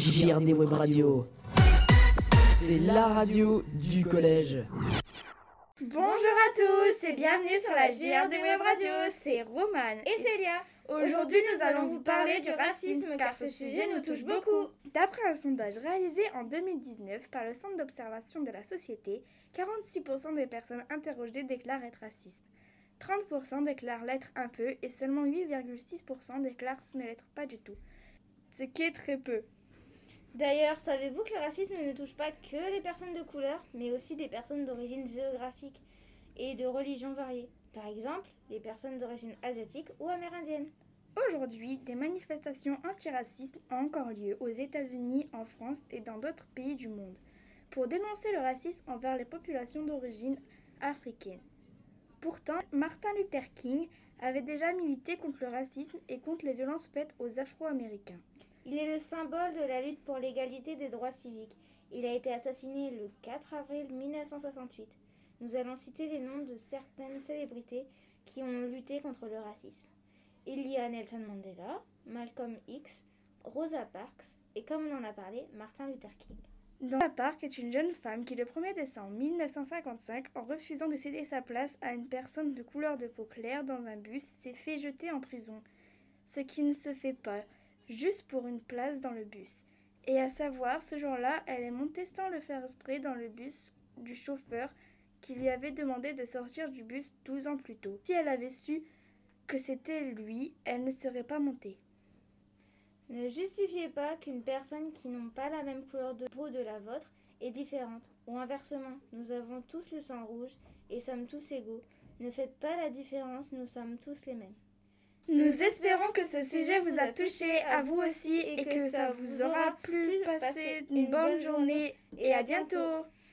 JRD Web Radio. C'est la radio du collège. Bonjour à tous et bienvenue sur la JRD Web Radio. C'est Romane et Célia. Aujourd'hui, nous allons vous parler du racisme car ce sujet nous touche beaucoup. D'après un sondage réalisé en 2019 par le Centre d'observation de la société, 46% des personnes interrogées déclarent être racistes. 30% déclarent l'être un peu et seulement 8,6% déclarent ne l'être pas du tout. Ce qui est très peu. D'ailleurs, savez-vous que le racisme ne touche pas que les personnes de couleur, mais aussi des personnes d'origine géographique et de religion variée? Par exemple, les personnes d'origine asiatique ou amérindienne. Aujourd'hui, des manifestations antiracistes ont encore lieu aux États-Unis, en France et dans d'autres pays du monde pour dénoncer le racisme envers les populations d'origine africaine. Pourtant, Martin Luther King avait déjà milité contre le racisme et contre les violences faites aux Afro-Américains. Il est le symbole de la lutte pour l'égalité des droits civiques. Il a été assassiné le 4 avril 1968. Nous allons citer les noms de certaines célébrités qui ont lutté contre le racisme. Il y a Nelson Mandela, Malcolm X, Rosa Parks et comme on en a parlé, Martin Luther King. Rosa Parks est une jeune femme qui, le 1er décembre 1955, en refusant de céder sa place à une personne de couleur de peau claire dans un bus, s'est fait jeter en prison. Ce qui ne se fait pas, juste pour une place dans le bus. Et à savoir, ce jour-là, elle est montée sans le faire exprès dans le bus du chauffeur qui lui avait demandé de sortir du bus 12 ans plus tôt. Si elle avait su que c'était lui, elle ne serait pas montée. Ne justifiez pas qu'une personne qui n'a pas la même couleur de peau de la vôtre est différente, ou inversement, nous avons tous le sang rouge et sommes tous égaux. Ne faites pas la différence, nous sommes tous les mêmes. Nous espérons que ce sujet vous a touché, à vous aussi, et que ça vous aura plu. Passez une bonne journée et à bientôt.